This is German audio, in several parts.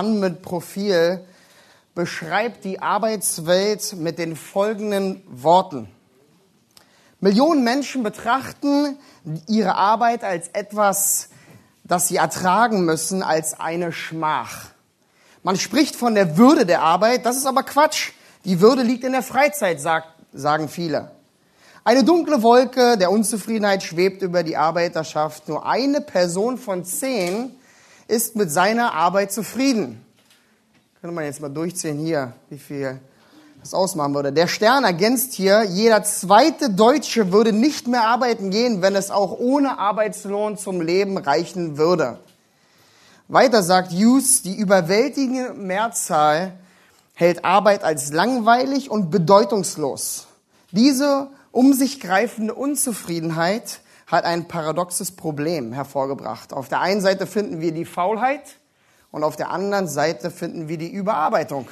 Mann mit Profil beschreibt die Arbeitswelt mit den folgenden Worten. Millionen Menschen betrachten ihre Arbeit als etwas, das sie ertragen müssen, als eine Schmach. Man spricht von der Würde der Arbeit, das ist aber Quatsch. Die Würde liegt in der Freizeit, sagt, sagen viele. Eine dunkle Wolke der Unzufriedenheit schwebt über die Arbeiterschaft. Nur eine Person von zehn ist mit seiner Arbeit zufrieden. Könnte man jetzt mal durchzählen hier, wie viel das ausmachen würde. Der Stern ergänzt hier, jeder zweite Deutsche würde nicht mehr arbeiten gehen, wenn es auch ohne Arbeitslohn zum Leben reichen würde. Weiter sagt Hughes, die überwältigende Mehrzahl hält Arbeit als langweilig und bedeutungslos. Diese um sich greifende Unzufriedenheit hat ein paradoxes Problem hervorgebracht. Auf der einen Seite finden wir die Faulheit und auf der anderen Seite finden wir die Überarbeitung.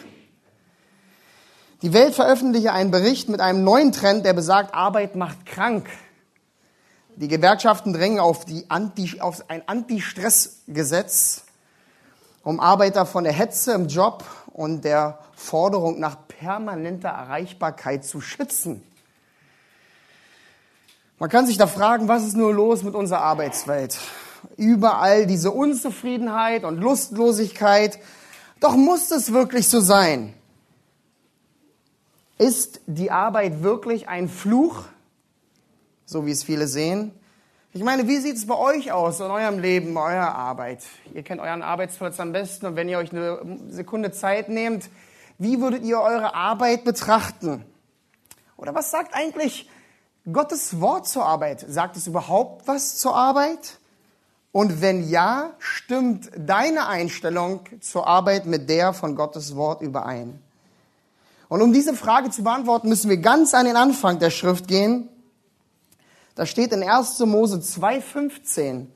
Die Welt veröffentlichte einen Bericht mit einem neuen Trend, der besagt, Arbeit macht krank. Die Gewerkschaften drängen auf, die Anti, auf ein Anti-Stress-Gesetz, um Arbeiter von der Hetze im Job und der Forderung nach permanenter Erreichbarkeit zu schützen. Man kann sich da fragen, was ist nur los mit unserer Arbeitswelt? Überall diese Unzufriedenheit und Lustlosigkeit. Doch muss es wirklich so sein? Ist die Arbeit wirklich ein Fluch, so wie es viele sehen? Ich meine, wie sieht es bei euch aus in eurem Leben, eurer Arbeit? Ihr kennt euren Arbeitsplatz am besten und wenn ihr euch eine Sekunde Zeit nehmt, wie würdet ihr eure Arbeit betrachten? Oder was sagt eigentlich Gottes Wort zur Arbeit? Sagt es überhaupt was zur Arbeit? Und wenn ja, stimmt deine Einstellung zur Arbeit mit der von Gottes Wort überein? Und um diese Frage zu beantworten, müssen wir ganz an den Anfang der Schrift gehen. Da steht in 1. Mose 2,15.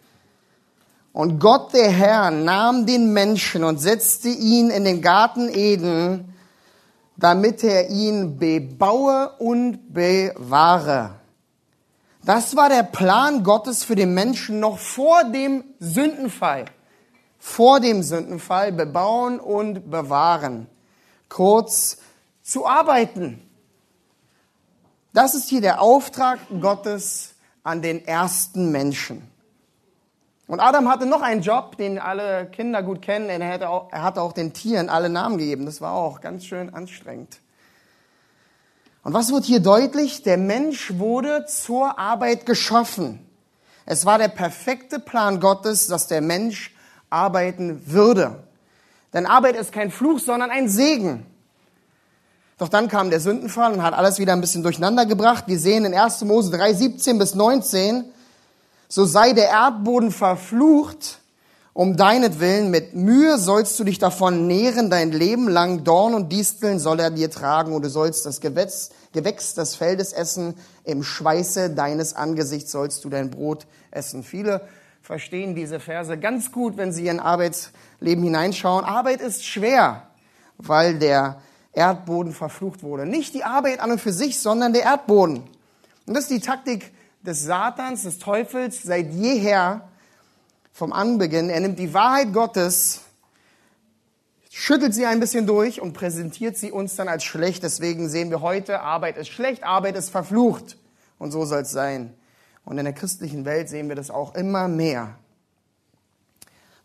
Und Gott der Herr nahm den Menschen und setzte ihn in den Garten Eden, damit er ihn bebaue und bewahre. Das war der Plan Gottes für den Menschen noch vor dem Sündenfall. Vor dem Sündenfall bebauen und bewahren. Kurz zu arbeiten. Das ist hier der Auftrag Gottes an den ersten Menschen. Und Adam hatte noch einen Job, den alle Kinder gut kennen. Er hatte auch, er hatte auch den Tieren alle Namen gegeben. Das war auch ganz schön anstrengend. Und was wird hier deutlich? Der Mensch wurde zur Arbeit geschaffen. Es war der perfekte Plan Gottes, dass der Mensch arbeiten würde. Denn Arbeit ist kein Fluch, sondern ein Segen. Doch dann kam der Sündenfall und hat alles wieder ein bisschen durcheinander gebracht. Wir sehen in 1. Mose 3, 17 bis 19, so sei der Erdboden verflucht, um deinetwillen, mit Mühe sollst du dich davon nähren, dein Leben lang Dorn und Disteln soll er dir tragen und du sollst das Gewächs, Gewächs des Feldes essen, im Schweiße deines Angesichts sollst du dein Brot essen. Viele verstehen diese Verse ganz gut, wenn sie in Arbeitsleben hineinschauen. Arbeit ist schwer, weil der Erdboden verflucht wurde. Nicht die Arbeit an und für sich, sondern der Erdboden. Und das ist die Taktik des Satans, des Teufels seit jeher, vom Anbeginn. Er nimmt die Wahrheit Gottes, schüttelt sie ein bisschen durch und präsentiert sie uns dann als schlecht. Deswegen sehen wir heute, Arbeit ist schlecht, Arbeit ist verflucht. Und so soll es sein. Und in der christlichen Welt sehen wir das auch immer mehr.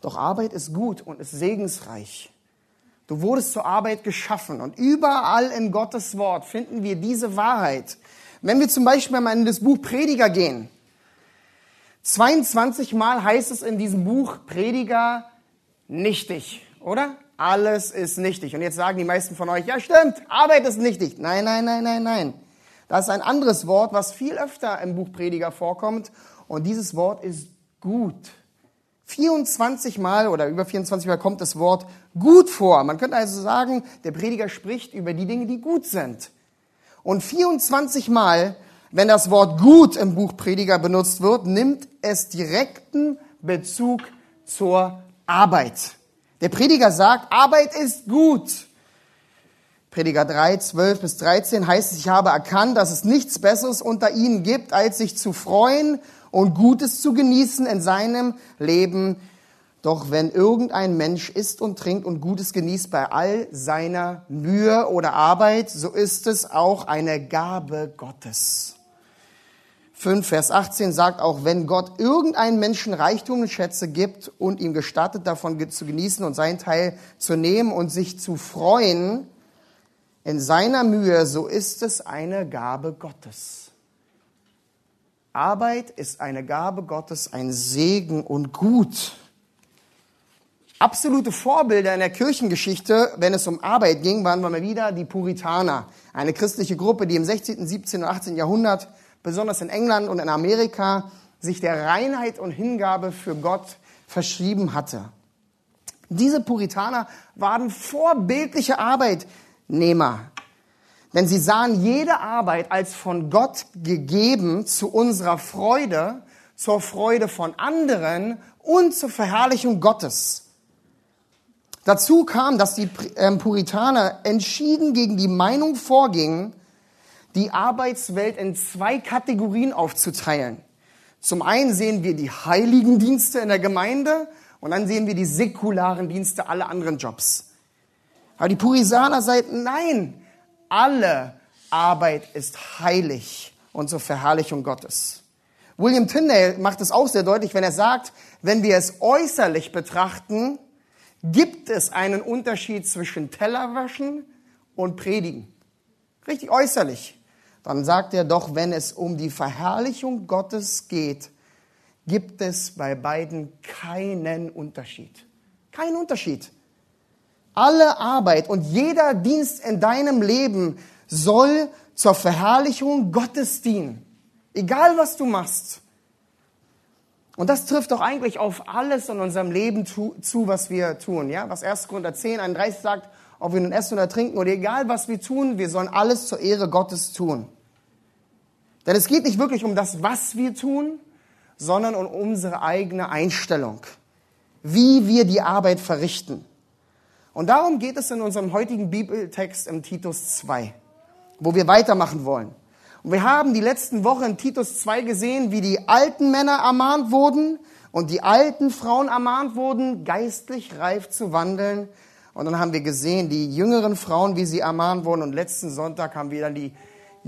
Doch Arbeit ist gut und ist segensreich. Du wurdest zur Arbeit geschaffen und überall in Gottes Wort finden wir diese Wahrheit. Wenn wir zum Beispiel mal in das Buch Prediger gehen, 22 Mal heißt es in diesem Buch Prediger nichtig, oder? Alles ist nichtig. Und jetzt sagen die meisten von euch, ja stimmt, Arbeit ist nichtig. Nein, nein, nein, nein, nein. Das ist ein anderes Wort, was viel öfter im Buch Prediger vorkommt. Und dieses Wort ist gut. 24 Mal oder über 24 Mal kommt das Wort gut vor. Man könnte also sagen, der Prediger spricht über die Dinge, die gut sind. Und 24 Mal, wenn das Wort gut im Buch Prediger benutzt wird, nimmt es direkten Bezug zur Arbeit. Der Prediger sagt, Arbeit ist gut. Prediger 3, 12 bis 13 heißt ich habe erkannt, dass es nichts Besseres unter ihnen gibt, als sich zu freuen und Gutes zu genießen in seinem Leben. Doch wenn irgendein Mensch isst und trinkt und Gutes genießt bei all seiner Mühe oder Arbeit, so ist es auch eine Gabe Gottes. 5, Vers 18 sagt auch, wenn Gott irgendeinem Menschen Reichtum und Schätze gibt und ihm gestattet, davon zu genießen und seinen Teil zu nehmen und sich zu freuen in seiner Mühe, so ist es eine Gabe Gottes. Arbeit ist eine Gabe Gottes, ein Segen und Gut. Absolute Vorbilder in der Kirchengeschichte, wenn es um Arbeit ging, waren wir mal wieder die Puritaner. Eine christliche Gruppe, die im 16., 17. und 18. Jahrhundert, besonders in England und in Amerika, sich der Reinheit und Hingabe für Gott verschrieben hatte. Diese Puritaner waren vorbildliche Arbeitnehmer. Denn sie sahen jede Arbeit als von Gott gegeben zu unserer Freude, zur Freude von anderen und zur Verherrlichung Gottes. Dazu kam, dass die ähm, Puritaner entschieden gegen die Meinung vorgingen, die Arbeitswelt in zwei Kategorien aufzuteilen. Zum einen sehen wir die heiligen Dienste in der Gemeinde und dann sehen wir die säkularen Dienste, alle anderen Jobs. Aber die Puritaner sagten, nein, alle Arbeit ist heilig und zur Verherrlichung Gottes. William Tyndale macht es auch sehr deutlich, wenn er sagt, wenn wir es äußerlich betrachten, gibt es einen Unterschied zwischen Tellerwaschen und Predigen. Richtig äußerlich. Dann sagt er doch, wenn es um die Verherrlichung Gottes geht, gibt es bei beiden keinen Unterschied. Kein Unterschied. Alle Arbeit und jeder Dienst in deinem Leben soll zur Verherrlichung Gottes dienen. Egal was du machst. Und das trifft doch eigentlich auf alles in unserem Leben zu, zu was wir tun. Ja? Was 1. Korinther 10, 31 sagt, ob wir nun essen oder trinken oder egal was wir tun, wir sollen alles zur Ehre Gottes tun. Denn es geht nicht wirklich um das, was wir tun, sondern um unsere eigene Einstellung, wie wir die Arbeit verrichten. Und darum geht es in unserem heutigen Bibeltext im Titus 2, wo wir weitermachen wollen. Und wir haben die letzten Wochen in Titus 2 gesehen, wie die alten Männer ermahnt wurden und die alten Frauen ermahnt wurden, geistlich reif zu wandeln. Und dann haben wir gesehen, die jüngeren Frauen, wie sie ermahnt wurden. Und letzten Sonntag haben wir dann die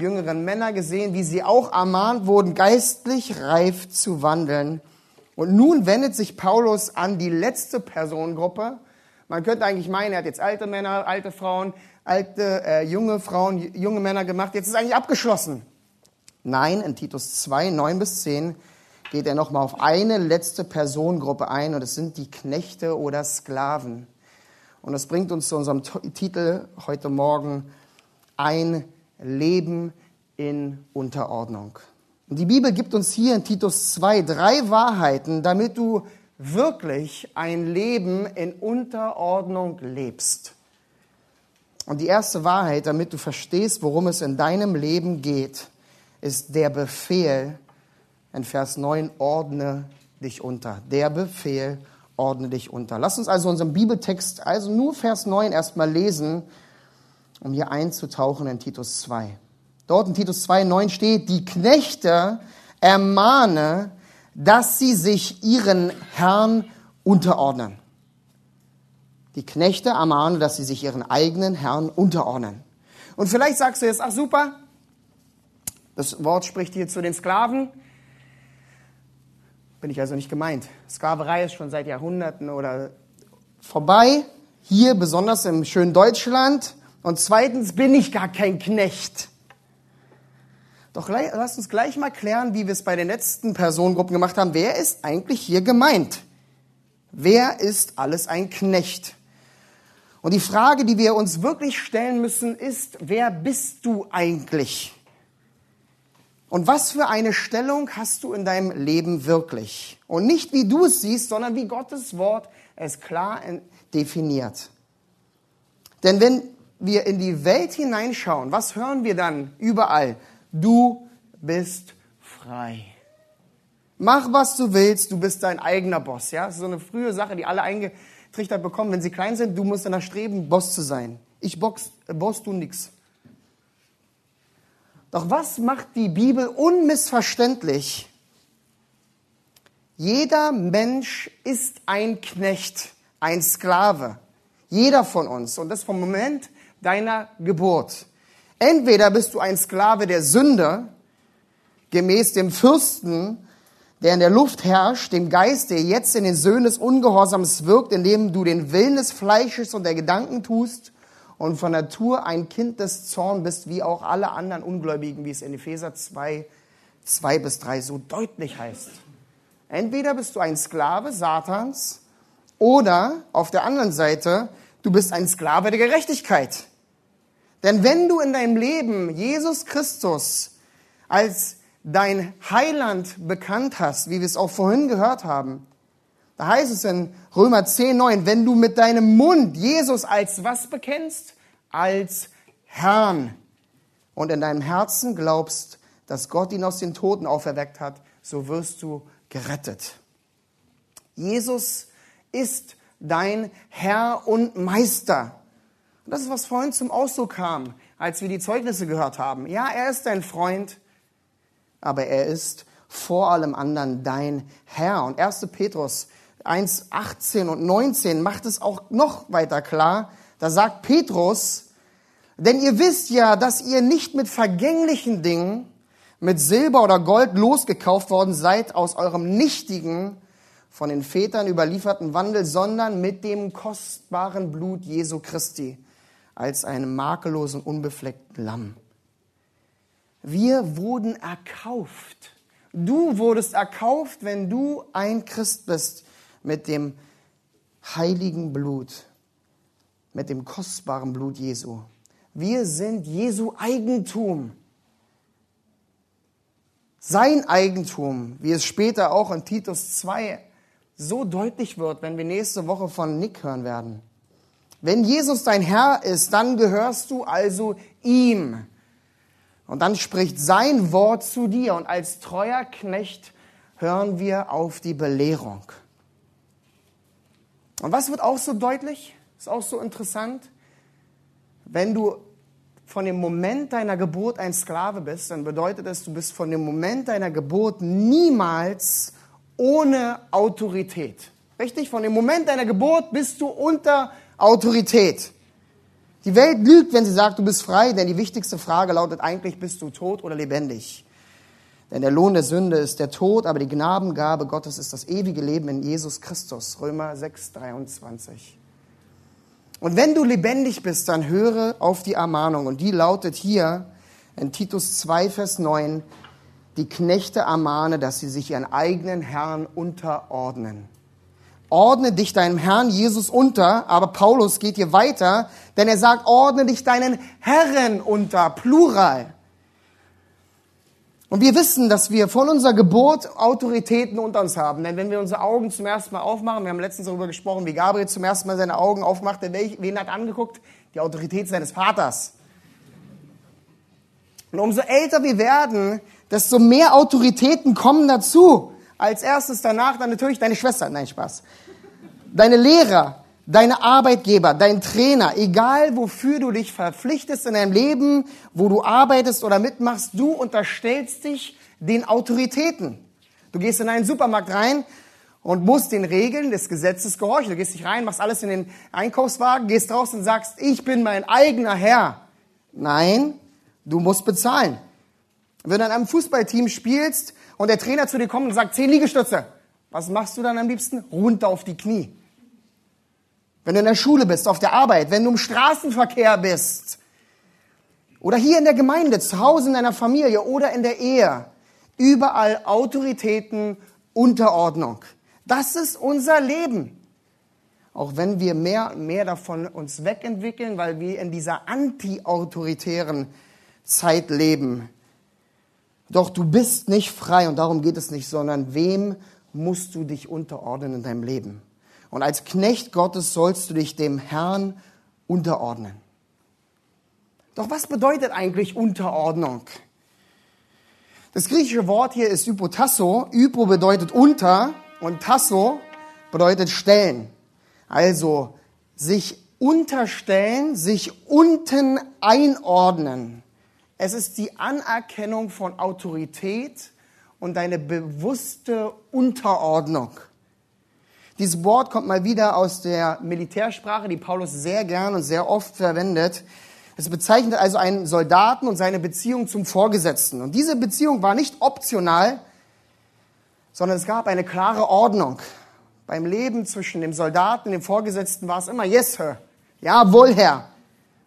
jüngeren Männer gesehen, wie sie auch ermahnt wurden, geistlich reif zu wandeln. Und nun wendet sich Paulus an die letzte Personengruppe, man könnte eigentlich meinen, er hat jetzt alte Männer, alte Frauen, alte, äh, junge Frauen, junge Männer gemacht. Jetzt ist eigentlich abgeschlossen. Nein, in Titus 2, 9 bis 10 geht er nochmal auf eine letzte Personengruppe ein und es sind die Knechte oder Sklaven. Und das bringt uns zu unserem Titel heute Morgen ein Leben in Unterordnung. Und die Bibel gibt uns hier in Titus 2 drei Wahrheiten, damit du wirklich ein Leben in Unterordnung lebst. Und die erste Wahrheit, damit du verstehst, worum es in deinem Leben geht, ist der Befehl in Vers 9, ordne dich unter. Der Befehl, ordne dich unter. Lass uns also unseren Bibeltext, also nur Vers 9 erstmal lesen, um hier einzutauchen in Titus 2. Dort in Titus 2, 9 steht, die Knechte ermahne dass sie sich ihren Herrn unterordnen. Die Knechte ermahnen, dass sie sich ihren eigenen Herrn unterordnen. Und vielleicht sagst du jetzt, ach super, das Wort spricht hier zu den Sklaven. Bin ich also nicht gemeint. Sklaverei ist schon seit Jahrhunderten oder vorbei. hier besonders im schönen Deutschland. Und zweitens bin ich gar kein Knecht. Doch lasst uns gleich mal klären, wie wir es bei den letzten Personengruppen gemacht haben. Wer ist eigentlich hier gemeint? Wer ist alles ein Knecht? Und die Frage, die wir uns wirklich stellen müssen, ist, wer bist du eigentlich? Und was für eine Stellung hast du in deinem Leben wirklich? Und nicht wie du es siehst, sondern wie Gottes Wort es klar definiert. Denn wenn wir in die Welt hineinschauen, was hören wir dann überall? Du bist frei. Mach, was du willst, du bist dein eigener Boss. Ja? Das ist so eine frühe Sache, die alle eingetrichtert bekommen. Wenn sie klein sind, du musst danach streben, Boss zu sein. Ich box, äh, Boss, du nix. Doch was macht die Bibel unmissverständlich? Jeder Mensch ist ein Knecht, ein Sklave. Jeder von uns. Und das vom Moment deiner Geburt. Entweder bist du ein Sklave der Sünde, gemäß dem Fürsten, der in der Luft herrscht, dem Geist, der jetzt in den Söhnen des Ungehorsams wirkt, indem du den Willen des Fleisches und der Gedanken tust und von Natur ein Kind des Zorn bist, wie auch alle anderen Ungläubigen, wie es in Epheser 2, 2 bis 3 so deutlich heißt. Entweder bist du ein Sklave Satans oder auf der anderen Seite, du bist ein Sklave der Gerechtigkeit. Denn wenn du in deinem Leben Jesus Christus als dein Heiland bekannt hast, wie wir es auch vorhin gehört haben, da heißt es in Römer 10, 9, wenn du mit deinem Mund Jesus als was bekennst? Als Herrn. Und in deinem Herzen glaubst, dass Gott ihn aus den Toten auferweckt hat, so wirst du gerettet. Jesus ist dein Herr und Meister. Und das ist, was vorhin zum Ausdruck kam, als wir die Zeugnisse gehört haben. Ja, er ist dein Freund, aber er ist vor allem anderen dein Herr. Und 1. Petrus 1, 18 und 19 macht es auch noch weiter klar. Da sagt Petrus, denn ihr wisst ja, dass ihr nicht mit vergänglichen Dingen, mit Silber oder Gold losgekauft worden seid aus eurem nichtigen, von den Vätern überlieferten Wandel, sondern mit dem kostbaren Blut Jesu Christi als einem makellosen, unbefleckten Lamm. Wir wurden erkauft. Du wurdest erkauft, wenn du ein Christ bist mit dem heiligen Blut, mit dem kostbaren Blut Jesu. Wir sind Jesu Eigentum. Sein Eigentum, wie es später auch in Titus 2 so deutlich wird, wenn wir nächste Woche von Nick hören werden. Wenn Jesus dein Herr ist, dann gehörst du also ihm. Und dann spricht sein Wort zu dir. Und als treuer Knecht hören wir auf die Belehrung. Und was wird auch so deutlich? Ist auch so interessant. Wenn du von dem Moment deiner Geburt ein Sklave bist, dann bedeutet das, du bist von dem Moment deiner Geburt niemals ohne Autorität. Richtig? Von dem Moment deiner Geburt bist du unter Autorität. Die Welt lügt, wenn sie sagt, du bist frei, denn die wichtigste Frage lautet eigentlich, bist du tot oder lebendig? Denn der Lohn der Sünde ist der Tod, aber die Gnadengabe Gottes ist das ewige Leben in Jesus Christus. Römer 6, 23. Und wenn du lebendig bist, dann höre auf die Ermahnung. Und die lautet hier in Titus 2, Vers 9, die Knechte ermahne, dass sie sich ihren eigenen Herrn unterordnen ordne dich deinem Herrn Jesus unter, aber Paulus geht hier weiter, denn er sagt, ordne dich deinen Herren unter, plural. Und wir wissen, dass wir von unserer Geburt Autoritäten unter uns haben. Denn wenn wir unsere Augen zum ersten Mal aufmachen, wir haben letztens darüber gesprochen, wie Gabriel zum ersten Mal seine Augen aufmachte, wen hat angeguckt? Die Autorität seines Vaters. Und umso älter wir werden, desto mehr Autoritäten kommen dazu. Als erstes danach dann natürlich deine Schwester. Nein, Spaß. Deine Lehrer, deine Arbeitgeber, dein Trainer, egal wofür du dich verpflichtest in deinem Leben, wo du arbeitest oder mitmachst, du unterstellst dich den Autoritäten. Du gehst in einen Supermarkt rein und musst den Regeln des Gesetzes gehorchen. Du gehst nicht rein, machst alles in den Einkaufswagen, gehst raus und sagst, ich bin mein eigener Herr. Nein, du musst bezahlen. Wenn du in einem Fußballteam spielst und der Trainer zu dir kommt und sagt, zehn Liegestütze, was machst du dann am liebsten? Runter auf die Knie. Wenn du in der Schule bist, auf der Arbeit, wenn du im Straßenverkehr bist oder hier in der Gemeinde, zu Hause in deiner Familie oder in der Ehe. Überall Autoritäten, Unterordnung. Das ist unser Leben. Auch wenn wir mehr und mehr davon uns wegentwickeln, weil wir in dieser anti-autoritären Zeit leben. Doch du bist nicht frei und darum geht es nicht, sondern wem musst du dich unterordnen in deinem Leben? Und als Knecht Gottes sollst du dich dem Herrn unterordnen. Doch was bedeutet eigentlich Unterordnung? Das griechische Wort hier ist Hypotasso. Hypo bedeutet unter und tasso bedeutet stellen. Also sich unterstellen, sich unten einordnen. Es ist die Anerkennung von Autorität und eine bewusste Unterordnung. Dieses Wort kommt mal wieder aus der Militärsprache, die Paulus sehr gern und sehr oft verwendet. Es bezeichnet also einen Soldaten und seine Beziehung zum Vorgesetzten. Und diese Beziehung war nicht optional, sondern es gab eine klare Ordnung. Beim Leben zwischen dem Soldaten und dem Vorgesetzten war es immer Yes, Sir. Jawohl, Herr.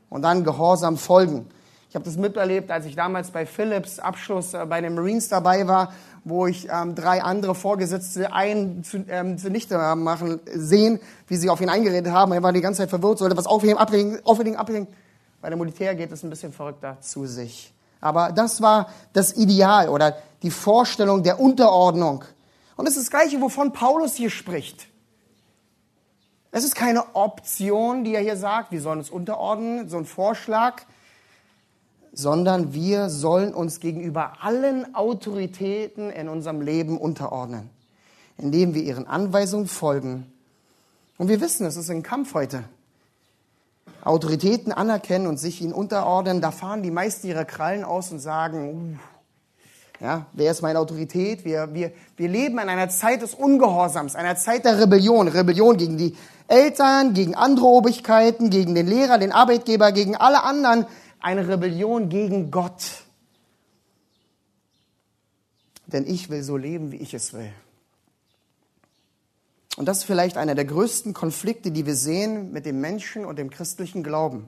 Und dann Gehorsam folgen. Ich habe das miterlebt, als ich damals bei Philips Abschluss äh, bei den Marines dabei war, wo ich ähm, drei andere Vorgesetzte ein zu, ähm, zunichte machen sehen, wie sie auf ihn eingeredet haben. Er war die ganze Zeit verwirrt, sollte was aufheben, ablegen, aufheben, ablegen. Bei der Militär geht es ein bisschen verrückter zu sich. Aber das war das Ideal oder die Vorstellung der Unterordnung. Und es ist das Gleiche, wovon Paulus hier spricht. Es ist keine Option, die er hier sagt, wir sollen uns unterordnen, so ein Vorschlag, sondern wir sollen uns gegenüber allen Autoritäten in unserem Leben unterordnen, indem wir ihren Anweisungen folgen. Und wir wissen, es ist ein Kampf heute. Autoritäten anerkennen und sich ihnen unterordnen, da fahren die meisten ihre Krallen aus und sagen, uh, ja, wer ist meine Autorität? Wir, wir, wir leben in einer Zeit des Ungehorsams, einer Zeit der Rebellion. Rebellion gegen die Eltern, gegen andere Obrigkeiten, gegen den Lehrer, den Arbeitgeber, gegen alle anderen, eine Rebellion gegen Gott. Denn ich will so leben, wie ich es will. Und das ist vielleicht einer der größten Konflikte, die wir sehen mit dem Menschen und dem christlichen Glauben.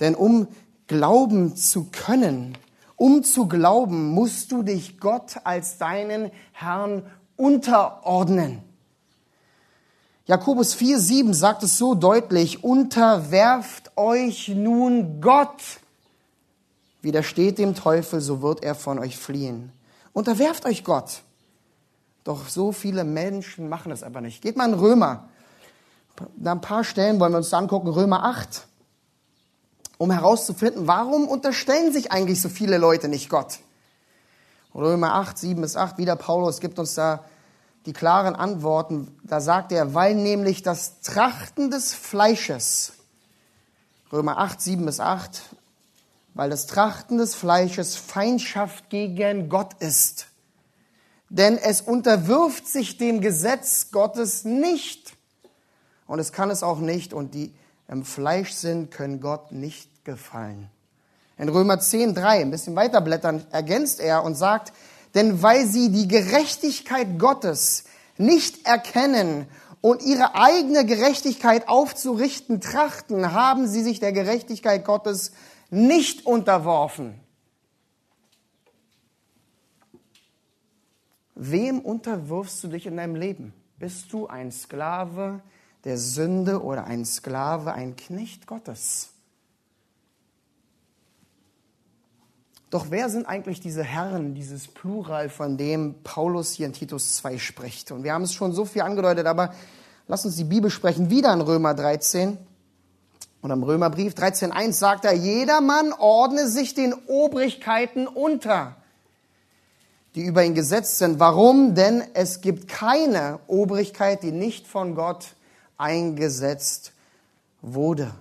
Denn um glauben zu können, um zu glauben, musst du dich Gott als deinen Herrn unterordnen. Jakobus 4,7 sagt es so deutlich, unterwerft euch nun Gott. Widersteht dem Teufel, so wird er von euch fliehen. Unterwerft euch Gott. Doch so viele Menschen machen es aber nicht. Geht mal in Römer. Da ein paar Stellen wollen wir uns angucken. Römer 8. Um herauszufinden, warum unterstellen sich eigentlich so viele Leute nicht Gott? Römer 8, 7 bis 8, wieder Paulus gibt uns da die klaren Antworten. Da sagt er, weil nämlich das Trachten des Fleisches, Römer 8, 7 bis 8, weil das Trachten des Fleisches Feindschaft gegen Gott ist. Denn es unterwirft sich dem Gesetz Gottes nicht. Und es kann es auch nicht. Und die im Fleisch sind, können Gott nicht gefallen. In Römer 10, 3, ein bisschen weiter blättern, ergänzt er und sagt, denn weil sie die Gerechtigkeit Gottes nicht erkennen und ihre eigene Gerechtigkeit aufzurichten trachten, haben sie sich der Gerechtigkeit Gottes nicht unterworfen. Wem unterwirfst du dich in deinem Leben? Bist du ein Sklave der Sünde oder ein Sklave, ein Knecht Gottes? Doch wer sind eigentlich diese Herren, dieses Plural, von dem Paulus hier in Titus 2 spricht? Und wir haben es schon so viel angedeutet, aber lass uns die Bibel sprechen. Wieder in Römer 13 oder im Römerbrief 13.1 sagt er, jedermann ordne sich den Obrigkeiten unter, die über ihn gesetzt sind. Warum? Denn es gibt keine Obrigkeit, die nicht von Gott eingesetzt wurde.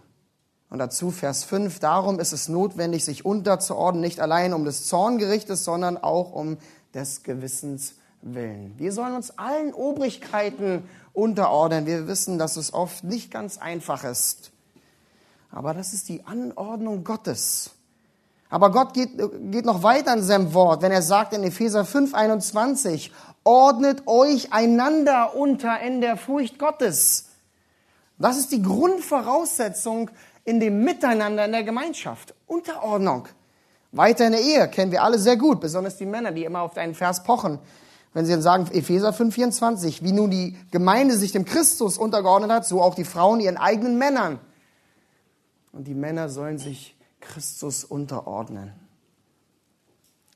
Und dazu Vers 5, darum ist es notwendig, sich unterzuordnen, nicht allein um des Zorngerichtes, sondern auch um des Gewissens willen. Wir sollen uns allen Obrigkeiten unterordnen. Wir wissen, dass es oft nicht ganz einfach ist. Aber das ist die Anordnung Gottes. Aber Gott geht, geht noch weiter in seinem Wort, wenn er sagt in Epheser 5, 21, ordnet euch einander unter in der Furcht Gottes. Das ist die Grundvoraussetzung in dem Miteinander in der Gemeinschaft. Unterordnung. Weiter in der Ehe kennen wir alle sehr gut, besonders die Männer, die immer auf einen Vers pochen. Wenn sie dann sagen, Epheser 5,24, wie nun die Gemeinde sich dem Christus untergeordnet hat, so auch die Frauen ihren eigenen Männern. Und die Männer sollen sich Christus unterordnen.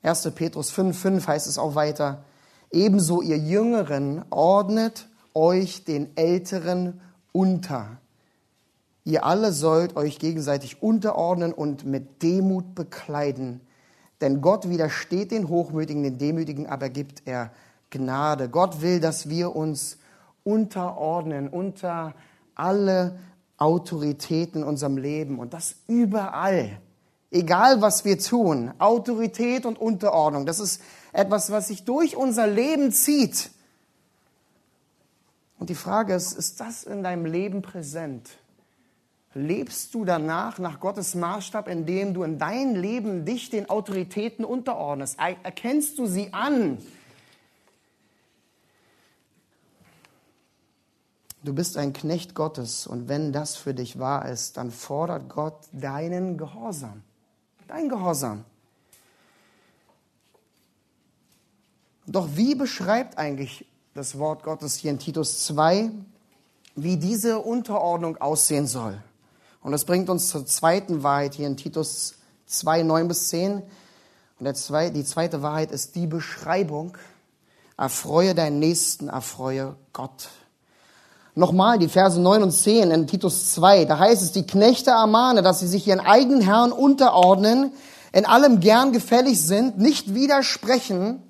1. Petrus 5,5 heißt es auch weiter, ebenso ihr Jüngeren ordnet euch den Älteren unter. Ihr alle sollt euch gegenseitig unterordnen und mit Demut bekleiden. Denn Gott widersteht den Hochmütigen, den Demütigen aber gibt er Gnade. Gott will, dass wir uns unterordnen unter alle Autoritäten in unserem Leben und das überall. Egal was wir tun, Autorität und Unterordnung, das ist etwas, was sich durch unser Leben zieht. Und die Frage ist, ist das in deinem Leben präsent? Lebst du danach nach Gottes Maßstab, indem du in dein Leben dich den Autoritäten unterordnest? Erkennst du sie an? Du bist ein Knecht Gottes und wenn das für dich wahr ist, dann fordert Gott deinen Gehorsam. Dein Gehorsam. Doch wie beschreibt eigentlich das Wort Gottes hier in Titus 2, wie diese Unterordnung aussehen soll? Und das bringt uns zur zweiten Wahrheit hier in Titus 2, 9 bis 10. Und zwei, die zweite Wahrheit ist die Beschreibung. Erfreue deinen Nächsten, erfreue Gott. Nochmal die Verse 9 und 10 in Titus 2. Da heißt es, die Knechte ermahne, dass sie sich ihren eigenen Herrn unterordnen, in allem gern gefällig sind, nicht widersprechen,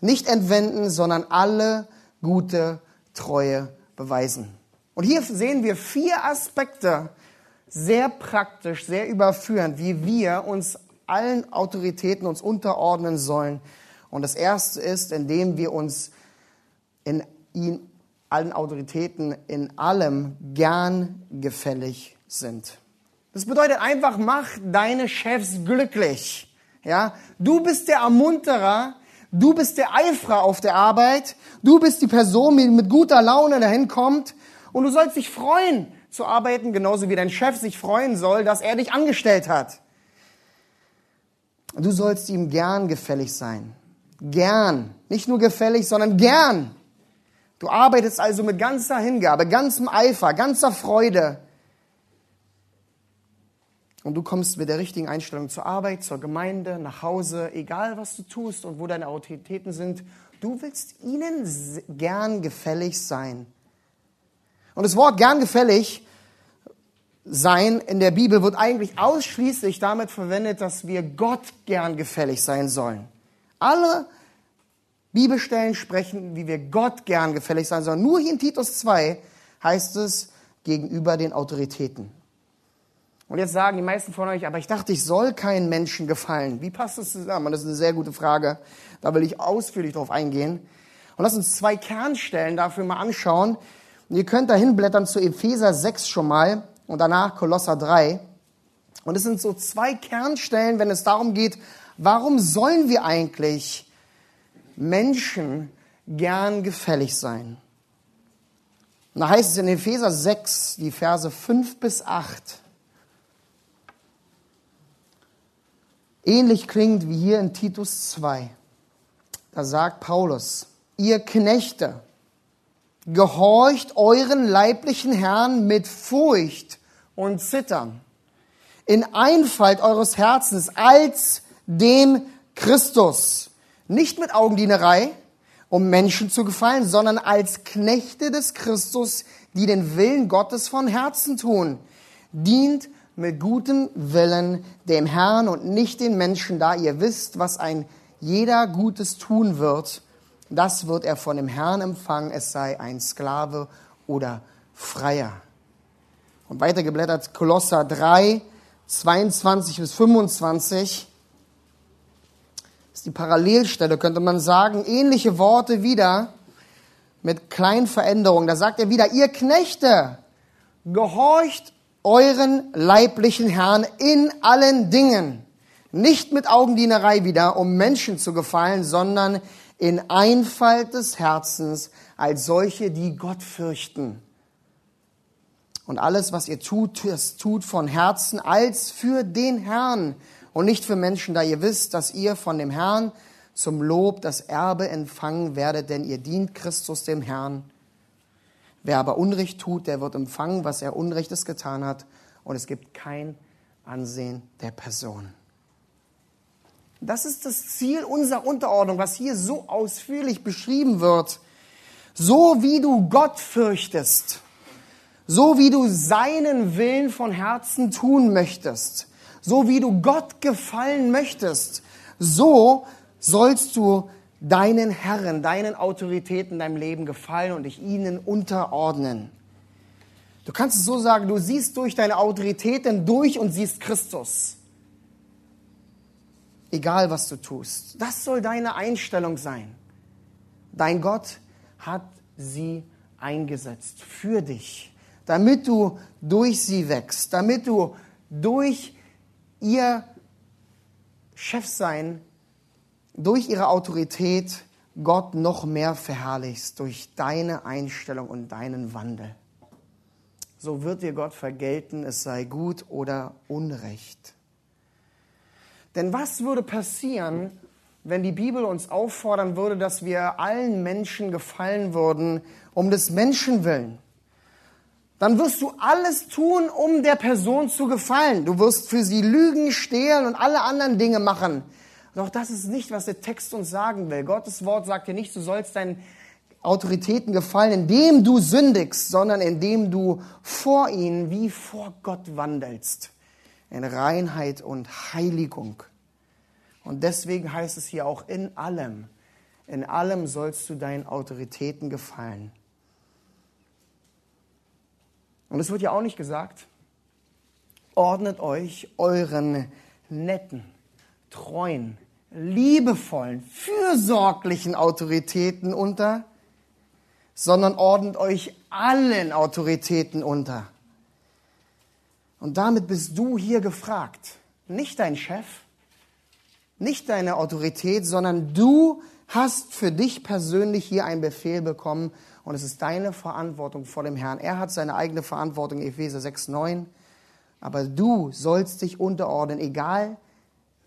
nicht entwenden, sondern alle gute Treue beweisen. Und hier sehen wir vier Aspekte, sehr praktisch, sehr überführend, wie wir uns allen Autoritäten uns unterordnen sollen. Und das erste ist, indem wir uns in ihn, allen Autoritäten in allem gern gefällig sind. Das bedeutet einfach, mach deine Chefs glücklich. Ja, du bist der Ermunterer, du bist der Eiferer auf der Arbeit, du bist die Person, die mit guter Laune dahin kommt und du sollst dich freuen, zu arbeiten, genauso wie dein Chef sich freuen soll, dass er dich angestellt hat. Du sollst ihm gern gefällig sein. Gern. Nicht nur gefällig, sondern gern. Du arbeitest also mit ganzer Hingabe, ganzem Eifer, ganzer Freude. Und du kommst mit der richtigen Einstellung zur Arbeit, zur Gemeinde, nach Hause, egal was du tust und wo deine Autoritäten sind. Du willst ihnen gern gefällig sein. Und das Wort gern gefällig sein in der Bibel wird eigentlich ausschließlich damit verwendet, dass wir Gott gern gefällig sein sollen. Alle Bibelstellen sprechen, wie wir Gott gern gefällig sein sollen. Nur hier in Titus 2 heißt es gegenüber den Autoritäten. Und jetzt sagen die meisten von euch, aber ich dachte, ich soll keinen Menschen gefallen. Wie passt das zusammen? Das ist eine sehr gute Frage. Da will ich ausführlich drauf eingehen. Und lass uns zwei Kernstellen dafür mal anschauen, und ihr könnt da hinblättern zu Epheser 6 schon mal und danach Kolosser 3. Und es sind so zwei Kernstellen, wenn es darum geht, warum sollen wir eigentlich Menschen gern gefällig sein? Und da heißt es in Epheser 6, die Verse 5 bis 8. Ähnlich klingt wie hier in Titus 2. Da sagt Paulus, ihr Knechte, gehorcht euren leiblichen Herrn mit Furcht und Zittern, in Einfalt eures Herzens als dem Christus, nicht mit Augendienerei, um Menschen zu gefallen, sondern als Knechte des Christus, die den Willen Gottes von Herzen tun. Dient mit gutem Willen dem Herrn und nicht den Menschen, da ihr wisst, was ein jeder Gutes tun wird das wird er von dem Herrn empfangen, es sei ein Sklave oder Freier. Und weiter geblättert Kolosser 3, 22 bis 25 Das ist die Parallelstelle, könnte man sagen, ähnliche Worte wieder mit kleinen Veränderungen. Da sagt er wieder, ihr Knechte, gehorcht euren leiblichen Herrn in allen Dingen. Nicht mit Augendienerei wieder, um Menschen zu gefallen, sondern in Einfalt des Herzens als solche, die Gott fürchten. Und alles, was ihr tut, das tut von Herzen als für den Herrn und nicht für Menschen, da ihr wisst, dass ihr von dem Herrn zum Lob das Erbe empfangen werdet, denn ihr dient Christus dem Herrn. Wer aber Unrecht tut, der wird empfangen, was er Unrechtes getan hat, und es gibt kein Ansehen der Person. Das ist das Ziel unserer Unterordnung, was hier so ausführlich beschrieben wird. So wie du Gott fürchtest, so wie du seinen Willen von Herzen tun möchtest, so wie du Gott gefallen möchtest, so sollst du deinen Herren, deinen Autoritäten in deinem Leben gefallen und dich ihnen unterordnen. Du kannst es so sagen, du siehst durch deine Autoritäten durch und siehst Christus egal was du tust. Das soll deine Einstellung sein. Dein Gott hat sie eingesetzt für dich, damit du durch sie wächst, damit du durch ihr Chefsein, durch ihre Autorität Gott noch mehr verherrlichst, durch deine Einstellung und deinen Wandel. So wird dir Gott vergelten, es sei gut oder unrecht. Denn was würde passieren, wenn die Bibel uns auffordern würde, dass wir allen Menschen gefallen würden, um des Menschen willen? Dann wirst du alles tun, um der Person zu gefallen. Du wirst für sie lügen, stehlen und alle anderen Dinge machen. Doch das ist nicht, was der Text uns sagen will. Gottes Wort sagt dir nicht, du sollst deinen Autoritäten gefallen, indem du sündigst, sondern indem du vor ihnen wie vor Gott wandelst in Reinheit und Heiligung. Und deswegen heißt es hier auch in allem, in allem sollst du deinen Autoritäten gefallen. Und es wird ja auch nicht gesagt, ordnet euch euren netten, treuen, liebevollen, fürsorglichen Autoritäten unter, sondern ordnet euch allen Autoritäten unter. Und damit bist du hier gefragt. Nicht dein Chef, nicht deine Autorität, sondern du hast für dich persönlich hier einen Befehl bekommen und es ist deine Verantwortung vor dem Herrn. Er hat seine eigene Verantwortung, Epheser 6, 9. Aber du sollst dich unterordnen, egal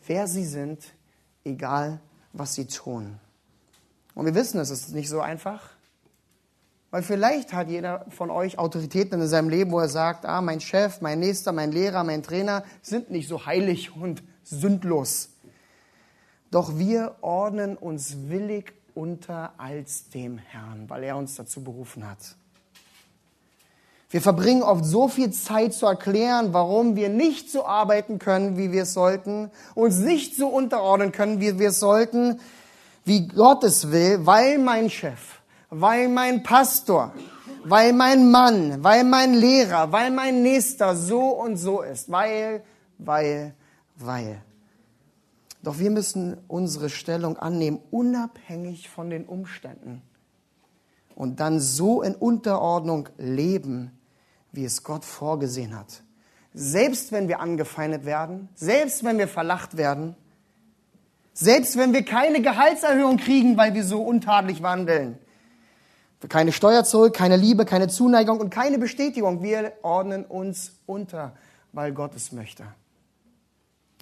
wer sie sind, egal was sie tun. Und wir wissen, es ist nicht so einfach. Weil vielleicht hat jeder von euch Autoritäten in seinem Leben, wo er sagt, ah, mein Chef, mein Nächster, mein Lehrer, mein Trainer sind nicht so heilig und sündlos. Doch wir ordnen uns willig unter als dem Herrn, weil er uns dazu berufen hat. Wir verbringen oft so viel Zeit zu erklären, warum wir nicht so arbeiten können, wie wir es sollten, uns nicht so unterordnen können, wie wir es sollten, wie Gott es will, weil mein Chef, weil mein Pastor, weil mein Mann, weil mein Lehrer, weil mein Nächster so und so ist, weil, weil, weil. Doch wir müssen unsere Stellung annehmen, unabhängig von den Umständen. Und dann so in Unterordnung leben, wie es Gott vorgesehen hat. Selbst wenn wir angefeindet werden, selbst wenn wir verlacht werden, selbst wenn wir keine Gehaltserhöhung kriegen, weil wir so untadelig wandeln, keine Steuer zurück, keine Liebe, keine Zuneigung und keine Bestätigung. Wir ordnen uns unter, weil Gott es möchte.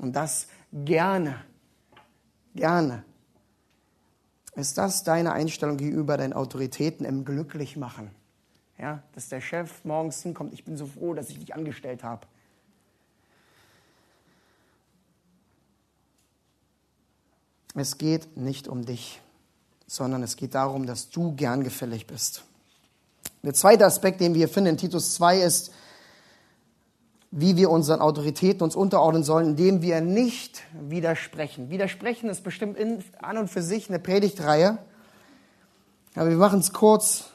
Und das gerne gerne. Ist das deine Einstellung gegenüber deinen Autoritäten im Glücklichmachen? Ja, dass der Chef morgens hinkommt, ich bin so froh, dass ich dich angestellt habe. Es geht nicht um dich, sondern es geht darum, dass du gern gefällig bist. Der zweite Aspekt, den wir finden in Titus 2, ist, wie wir unseren Autoritäten uns unterordnen sollen, indem wir nicht widersprechen. Widersprechen ist bestimmt in, an und für sich eine Predigtreihe, aber wir machen es kurz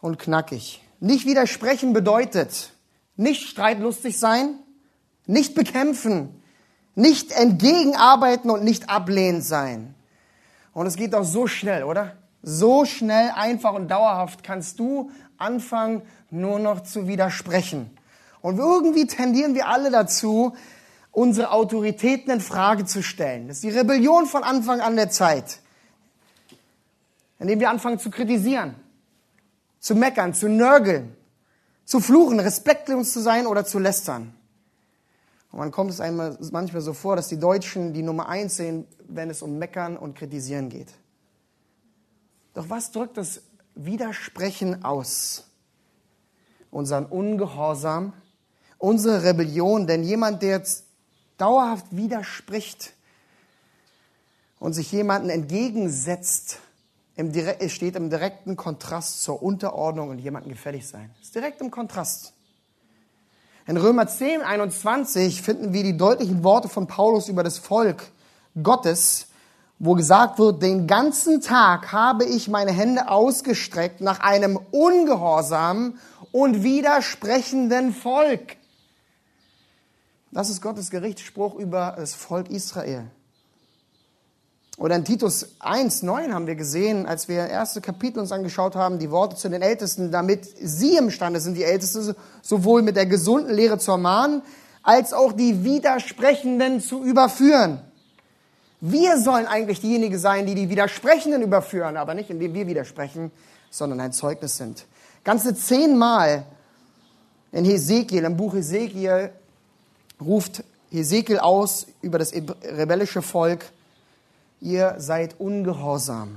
und knackig. Nicht widersprechen bedeutet nicht streitlustig sein, nicht bekämpfen, nicht entgegenarbeiten und nicht ablehnend sein. Und es geht doch so schnell, oder? So schnell, einfach und dauerhaft kannst du anfangen, nur noch zu widersprechen. Und irgendwie tendieren wir alle dazu, unsere Autoritäten in Frage zu stellen. Das ist die Rebellion von Anfang an der Zeit. Indem wir anfangen zu kritisieren, zu meckern, zu nörgeln, zu fluchen, respektlos zu sein oder zu lästern. Und man kommt es einmal manchmal so vor, dass die Deutschen die Nummer eins sehen, wenn es um Meckern und Kritisieren geht. Doch was drückt das Widersprechen aus? Unseren Ungehorsam, unsere Rebellion, denn jemand, der jetzt dauerhaft widerspricht und sich jemanden entgegensetzt, steht im direkten Kontrast zur Unterordnung und jemandem gefällig sein. Ist direkt im Kontrast. In Römer 10, 21 finden wir die deutlichen Worte von Paulus über das Volk Gottes, wo gesagt wird, den ganzen Tag habe ich meine Hände ausgestreckt nach einem ungehorsamen und widersprechenden Volk. Das ist Gottes Gerichtsspruch über das Volk Israel. Oder in Titus 1, 9 haben wir gesehen, als wir erste Kapitel uns angeschaut haben, die Worte zu den Ältesten, damit sie imstande sind, die Ältesten sowohl mit der gesunden Lehre zu ermahnen, als auch die Widersprechenden zu überführen. Wir sollen eigentlich diejenigen sein, die die Widersprechenden überführen, aber nicht indem wir widersprechen, sondern ein Zeugnis sind. Ganze zehnmal in Hesekiel, im Buch Hesekiel, ruft Hesekiel aus über das rebellische Volk, ihr seid ungehorsam.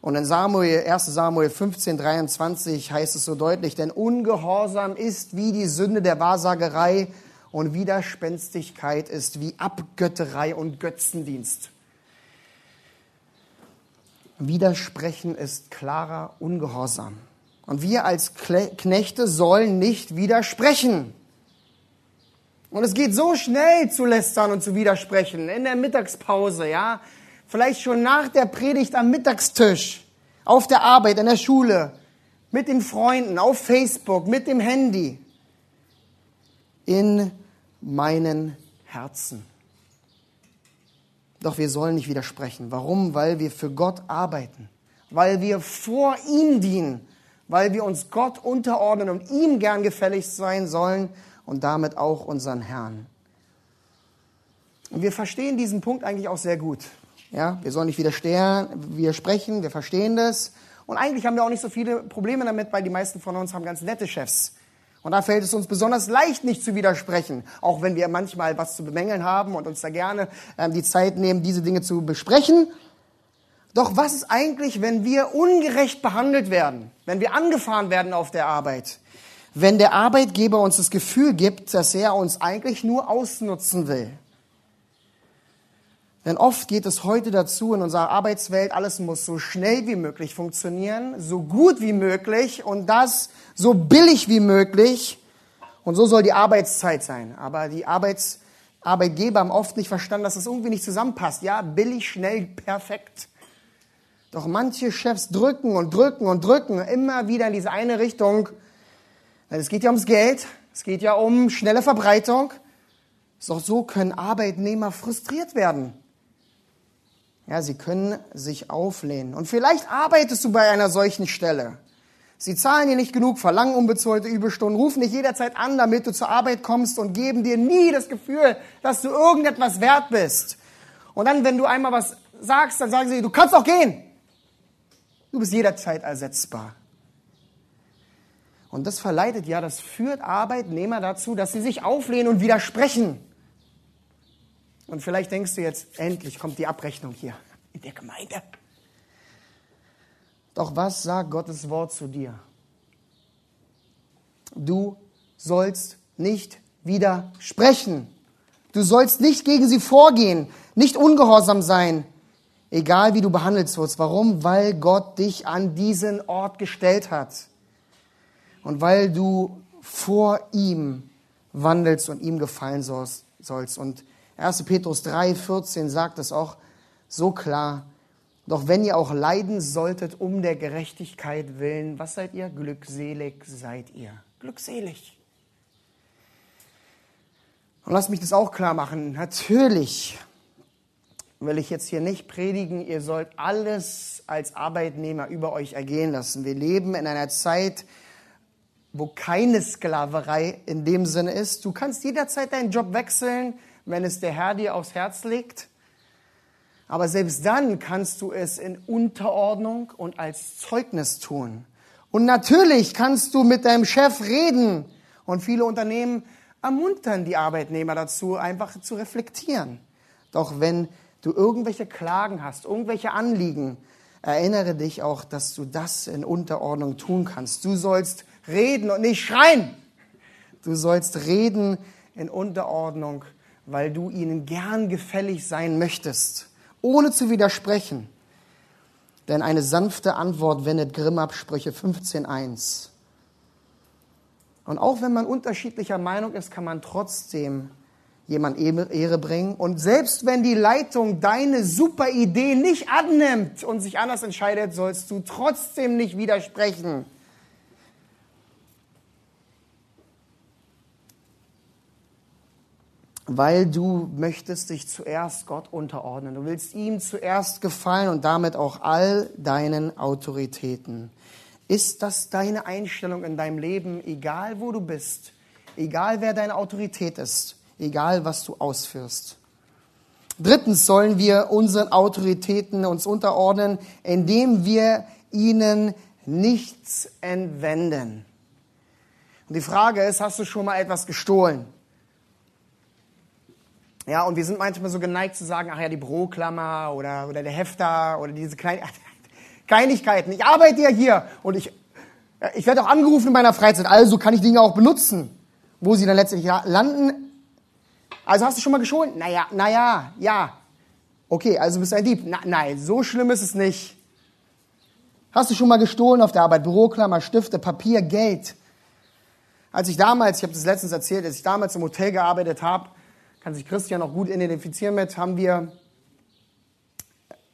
Und in Samuel, 1 Samuel 15, 23 heißt es so deutlich, denn Ungehorsam ist wie die Sünde der Wahrsagerei und Widerspenstigkeit ist wie Abgötterei und Götzendienst. Widersprechen ist klarer Ungehorsam. Und wir als Knechte sollen nicht widersprechen. Und es geht so schnell zu lästern und zu widersprechen. In der Mittagspause, ja. Vielleicht schon nach der Predigt am Mittagstisch. Auf der Arbeit, in der Schule. Mit den Freunden, auf Facebook, mit dem Handy. In meinen Herzen. Doch wir sollen nicht widersprechen. Warum? Weil wir für Gott arbeiten. Weil wir vor ihm dienen. Weil wir uns Gott unterordnen und ihm gern gefällig sein sollen und damit auch unseren Herrn. Und wir verstehen diesen Punkt eigentlich auch sehr gut. Ja, wir sollen nicht widersprechen, wir verstehen das. Und eigentlich haben wir auch nicht so viele Probleme damit, weil die meisten von uns haben ganz nette Chefs. Und da fällt es uns besonders leicht, nicht zu widersprechen, auch wenn wir manchmal was zu bemängeln haben und uns da gerne äh, die Zeit nehmen, diese Dinge zu besprechen. Doch was ist eigentlich, wenn wir ungerecht behandelt werden, wenn wir angefahren werden auf der Arbeit, wenn der Arbeitgeber uns das Gefühl gibt, dass er uns eigentlich nur ausnutzen will. Denn oft geht es heute dazu in unserer Arbeitswelt, alles muss so schnell wie möglich funktionieren, so gut wie möglich und das so billig wie möglich. Und so soll die Arbeitszeit sein. Aber die Arbeits Arbeitgeber haben oft nicht verstanden, dass das irgendwie nicht zusammenpasst. Ja, billig, schnell, perfekt. Doch manche Chefs drücken und drücken und drücken immer wieder in diese eine Richtung es geht ja ums Geld, es geht ja um schnelle Verbreitung. Doch so können Arbeitnehmer frustriert werden. Ja, sie können sich auflehnen. Und vielleicht arbeitest du bei einer solchen Stelle. Sie zahlen dir nicht genug, verlangen unbezahlte Überstunden, rufen dich jederzeit an, damit du zur Arbeit kommst und geben dir nie das Gefühl, dass du irgendetwas wert bist. Und dann, wenn du einmal was sagst, dann sagen sie, du kannst auch gehen. Du bist jederzeit ersetzbar. Und das verleitet ja, das führt Arbeitnehmer dazu, dass sie sich auflehnen und widersprechen. Und vielleicht denkst du jetzt, endlich kommt die Abrechnung hier in der Gemeinde. Doch was sagt Gottes Wort zu dir? Du sollst nicht widersprechen. Du sollst nicht gegen sie vorgehen, nicht ungehorsam sein, egal wie du behandelt wirst. Warum? Weil Gott dich an diesen Ort gestellt hat und weil du vor ihm wandelst und ihm gefallen sollst. Und 1. Petrus 3, 14 sagt es auch so klar. Doch wenn ihr auch leiden solltet um der Gerechtigkeit willen, was seid ihr? Glückselig seid ihr. Glückselig. Und lass mich das auch klar machen. Natürlich will ich jetzt hier nicht predigen, ihr sollt alles als Arbeitnehmer über euch ergehen lassen. Wir leben in einer Zeit, wo keine Sklaverei in dem Sinne ist. Du kannst jederzeit deinen Job wechseln, wenn es der Herr dir aufs Herz legt. Aber selbst dann kannst du es in Unterordnung und als Zeugnis tun. Und natürlich kannst du mit deinem Chef reden. Und viele Unternehmen ermuntern die Arbeitnehmer dazu, einfach zu reflektieren. Doch wenn du irgendwelche Klagen hast, irgendwelche Anliegen, erinnere dich auch, dass du das in Unterordnung tun kannst. Du sollst reden und nicht schreien. Du sollst reden in Unterordnung, weil du ihnen gern gefällig sein möchtest, ohne zu widersprechen. Denn eine sanfte Antwort wendet Grimm ab, Sprüche 15.1. Und auch wenn man unterschiedlicher Meinung ist, kann man trotzdem jemand Ehre bringen. Und selbst wenn die Leitung deine super Idee nicht annimmt und sich anders entscheidet, sollst du trotzdem nicht widersprechen. Weil du möchtest dich zuerst Gott unterordnen. Du willst ihm zuerst gefallen und damit auch all deinen Autoritäten. Ist das deine Einstellung in deinem Leben, egal wo du bist, egal wer deine Autorität ist? egal was du ausführst. Drittens sollen wir unseren Autoritäten uns unterordnen, indem wir ihnen nichts entwenden. Und die Frage ist, hast du schon mal etwas gestohlen? Ja, und wir sind manchmal so geneigt zu sagen, ach ja, die Büroklammer oder, oder der Hefter oder diese kleinen Kleinigkeiten. Ich arbeite ja hier und ich, ich werde auch angerufen in meiner Freizeit, also kann ich Dinge auch benutzen. Wo sie dann letztendlich landen, also hast du schon mal gestohlen? Naja, naja, ja. Okay, also bist du ein Dieb. Na, nein, so schlimm ist es nicht. Hast du schon mal gestohlen auf der Arbeit? Büroklammer, Stifte, Papier, Geld. Als ich damals, ich habe das letztens erzählt, als ich damals im Hotel gearbeitet habe, kann sich Christian auch gut identifizieren mit, haben wir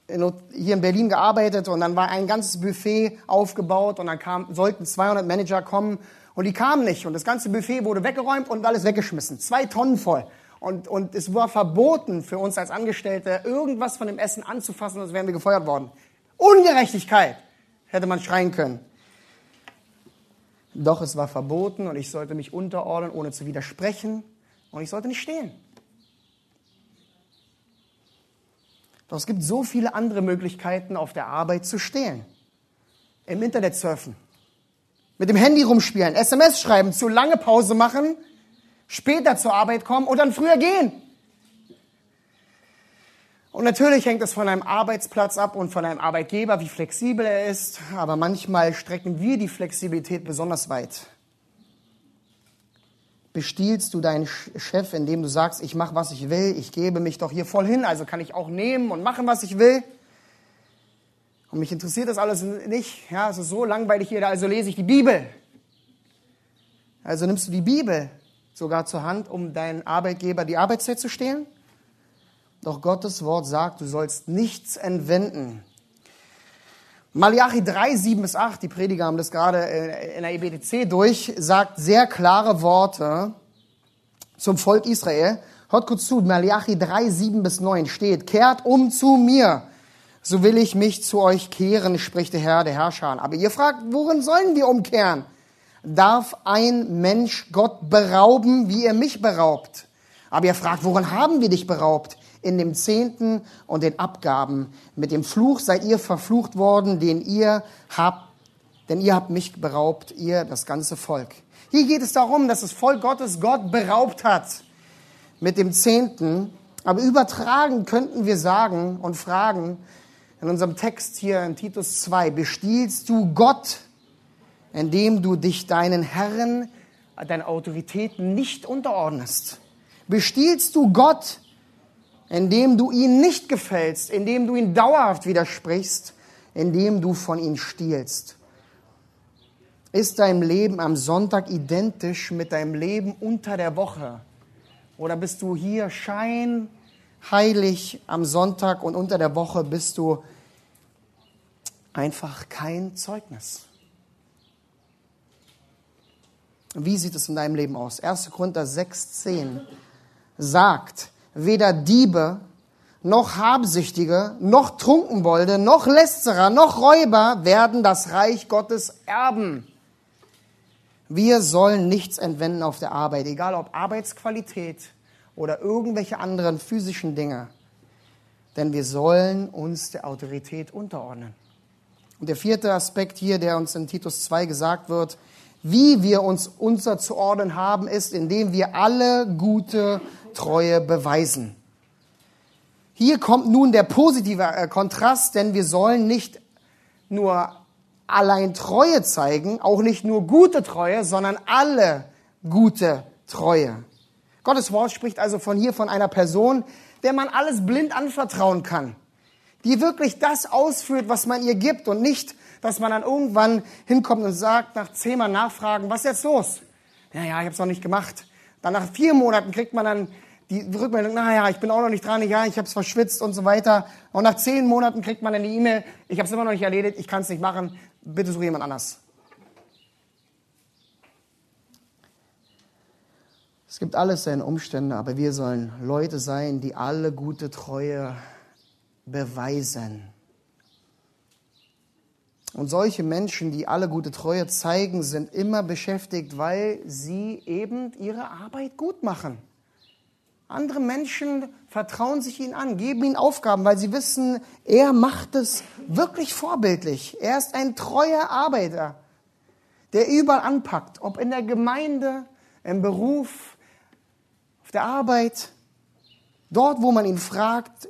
in, hier in Berlin gearbeitet und dann war ein ganzes Buffet aufgebaut und dann kam, sollten 200 Manager kommen und die kamen nicht und das ganze Buffet wurde weggeräumt und alles weggeschmissen. Zwei Tonnen voll. Und, und es war verboten für uns als Angestellte, irgendwas von dem Essen anzufassen, sonst wären wir gefeuert worden. Ungerechtigkeit, hätte man schreien können. Doch es war verboten und ich sollte mich unterordnen, ohne zu widersprechen. Und ich sollte nicht stehen. Doch es gibt so viele andere Möglichkeiten, auf der Arbeit zu stehlen. Im Internet surfen, mit dem Handy rumspielen, SMS schreiben, zu lange Pause machen, später zur Arbeit kommen und dann früher gehen. Und natürlich hängt es von einem Arbeitsplatz ab und von einem Arbeitgeber, wie flexibel er ist, aber manchmal strecken wir die Flexibilität besonders weit. Bestiehlst du deinen Chef, indem du sagst, ich mache, was ich will, ich gebe mich doch hier voll hin, also kann ich auch nehmen und machen, was ich will? Und mich interessiert das alles nicht. Ja, es ist so langweilig hier, also lese ich die Bibel. Also nimmst du die Bibel sogar zur Hand, um deinen Arbeitgeber die Arbeitszeit zu stehlen? Doch Gottes Wort sagt, du sollst nichts entwenden. Malachi 3, 7 bis 8, die Prediger haben das gerade in der EBTC durch, sagt sehr klare Worte zum Volk Israel. Hört kurz zu, Malachi 3, 7 bis 9 steht, kehrt um zu mir, so will ich mich zu euch kehren, spricht der Herr, der Herrscher. Aber ihr fragt, worin sollen wir umkehren? darf ein Mensch Gott berauben, wie er mich beraubt. Aber er fragt, woran haben wir dich beraubt? In dem Zehnten und den Abgaben. Mit dem Fluch seid ihr verflucht worden, den ihr habt, denn ihr habt mich beraubt, ihr das ganze Volk. Hier geht es darum, dass das Volk Gottes Gott beraubt hat. Mit dem Zehnten. Aber übertragen könnten wir sagen und fragen, in unserem Text hier in Titus 2, bestiehlst du Gott indem du dich deinen Herren, deinen Autoritäten nicht unterordnest? Bestiehlst du Gott, indem du ihn nicht gefällst, indem du ihn dauerhaft widersprichst, indem du von ihm stiehlst? Ist dein Leben am Sonntag identisch mit deinem Leben unter der Woche? Oder bist du hier scheinheilig am Sonntag und unter der Woche bist du einfach kein Zeugnis? Wie sieht es in deinem Leben aus? 1. Korinther 6,10 sagt, weder Diebe, noch Habsüchtige, noch Trunkenbolde, noch Lästerer, noch Räuber werden das Reich Gottes erben. Wir sollen nichts entwenden auf der Arbeit, egal ob Arbeitsqualität oder irgendwelche anderen physischen Dinge. Denn wir sollen uns der Autorität unterordnen. Und der vierte Aspekt hier, der uns in Titus 2 gesagt wird, wie wir uns unterzuordnen haben, ist, indem wir alle gute Treue beweisen. Hier kommt nun der positive äh, Kontrast, denn wir sollen nicht nur allein Treue zeigen, auch nicht nur gute Treue, sondern alle gute Treue. Gottes Wort spricht also von hier von einer Person, der man alles blind anvertrauen kann, die wirklich das ausführt, was man ihr gibt und nicht, dass man dann irgendwann hinkommt und sagt, nach zehnmal Nachfragen, was ist jetzt los? Ja, ja, ich habe es noch nicht gemacht. Dann nach vier Monaten kriegt man dann die Rückmeldung, naja, ich bin auch noch nicht dran, ja, ich habe es verschwitzt und so weiter. Und nach zehn Monaten kriegt man die E-Mail, ich habe es immer noch nicht erledigt, ich kann es nicht machen, bitte suche jemand anders. Es gibt alles seine Umstände, aber wir sollen Leute sein, die alle gute Treue beweisen. Und solche Menschen, die alle gute Treue zeigen, sind immer beschäftigt, weil sie eben ihre Arbeit gut machen. Andere Menschen vertrauen sich ihnen an, geben ihnen Aufgaben, weil sie wissen, er macht es wirklich vorbildlich. Er ist ein treuer Arbeiter, der überall anpackt, ob in der Gemeinde, im Beruf, der Arbeit, dort, wo man ihn fragt,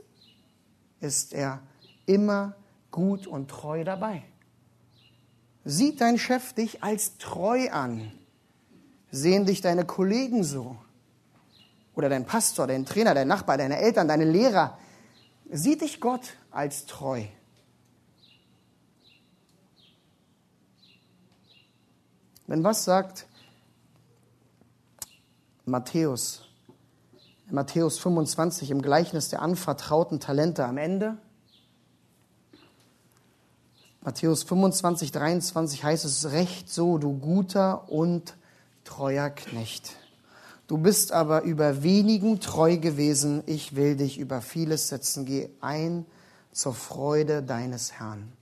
ist er immer gut und treu dabei. Sieht dein Chef dich als treu an? Sehen dich deine Kollegen so? Oder dein Pastor, dein Trainer, dein Nachbar, deine Eltern, deine Lehrer? Sieht dich Gott als treu? Wenn was sagt Matthäus Matthäus 25 im Gleichnis der anvertrauten Talente am Ende. Matthäus 25, 23 heißt es, recht so, du guter und treuer Knecht. Du bist aber über wenigen treu gewesen, ich will dich über vieles setzen, geh ein zur Freude deines Herrn.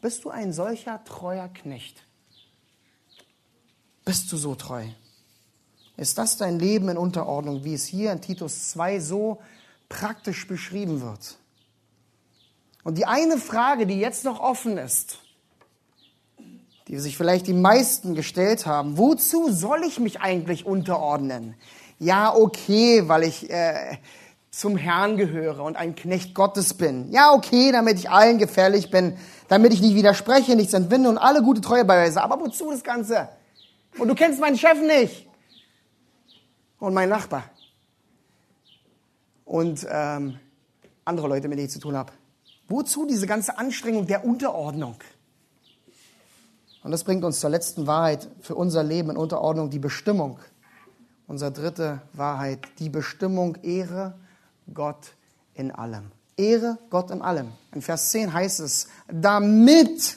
Bist du ein solcher treuer Knecht? Bist du so treu? Ist das dein Leben in Unterordnung, wie es hier in Titus 2 so praktisch beschrieben wird? Und die eine Frage, die jetzt noch offen ist, die sich vielleicht die meisten gestellt haben, wozu soll ich mich eigentlich unterordnen? Ja, okay, weil ich äh, zum Herrn gehöre und ein Knecht Gottes bin. Ja, okay, damit ich allen gefährlich bin, damit ich nicht widerspreche, nichts entwinde und alle gute Treue beweise. Aber wozu das Ganze? Und du kennst meinen Chef nicht und mein Nachbar und ähm, andere Leute, mit denen ich zu tun habe. Wozu diese ganze Anstrengung der Unterordnung? Und das bringt uns zur letzten Wahrheit für unser Leben in Unterordnung, die Bestimmung. Unsere dritte Wahrheit, die Bestimmung, Ehre Gott in allem. Ehre Gott in allem. In Vers 10 heißt es, damit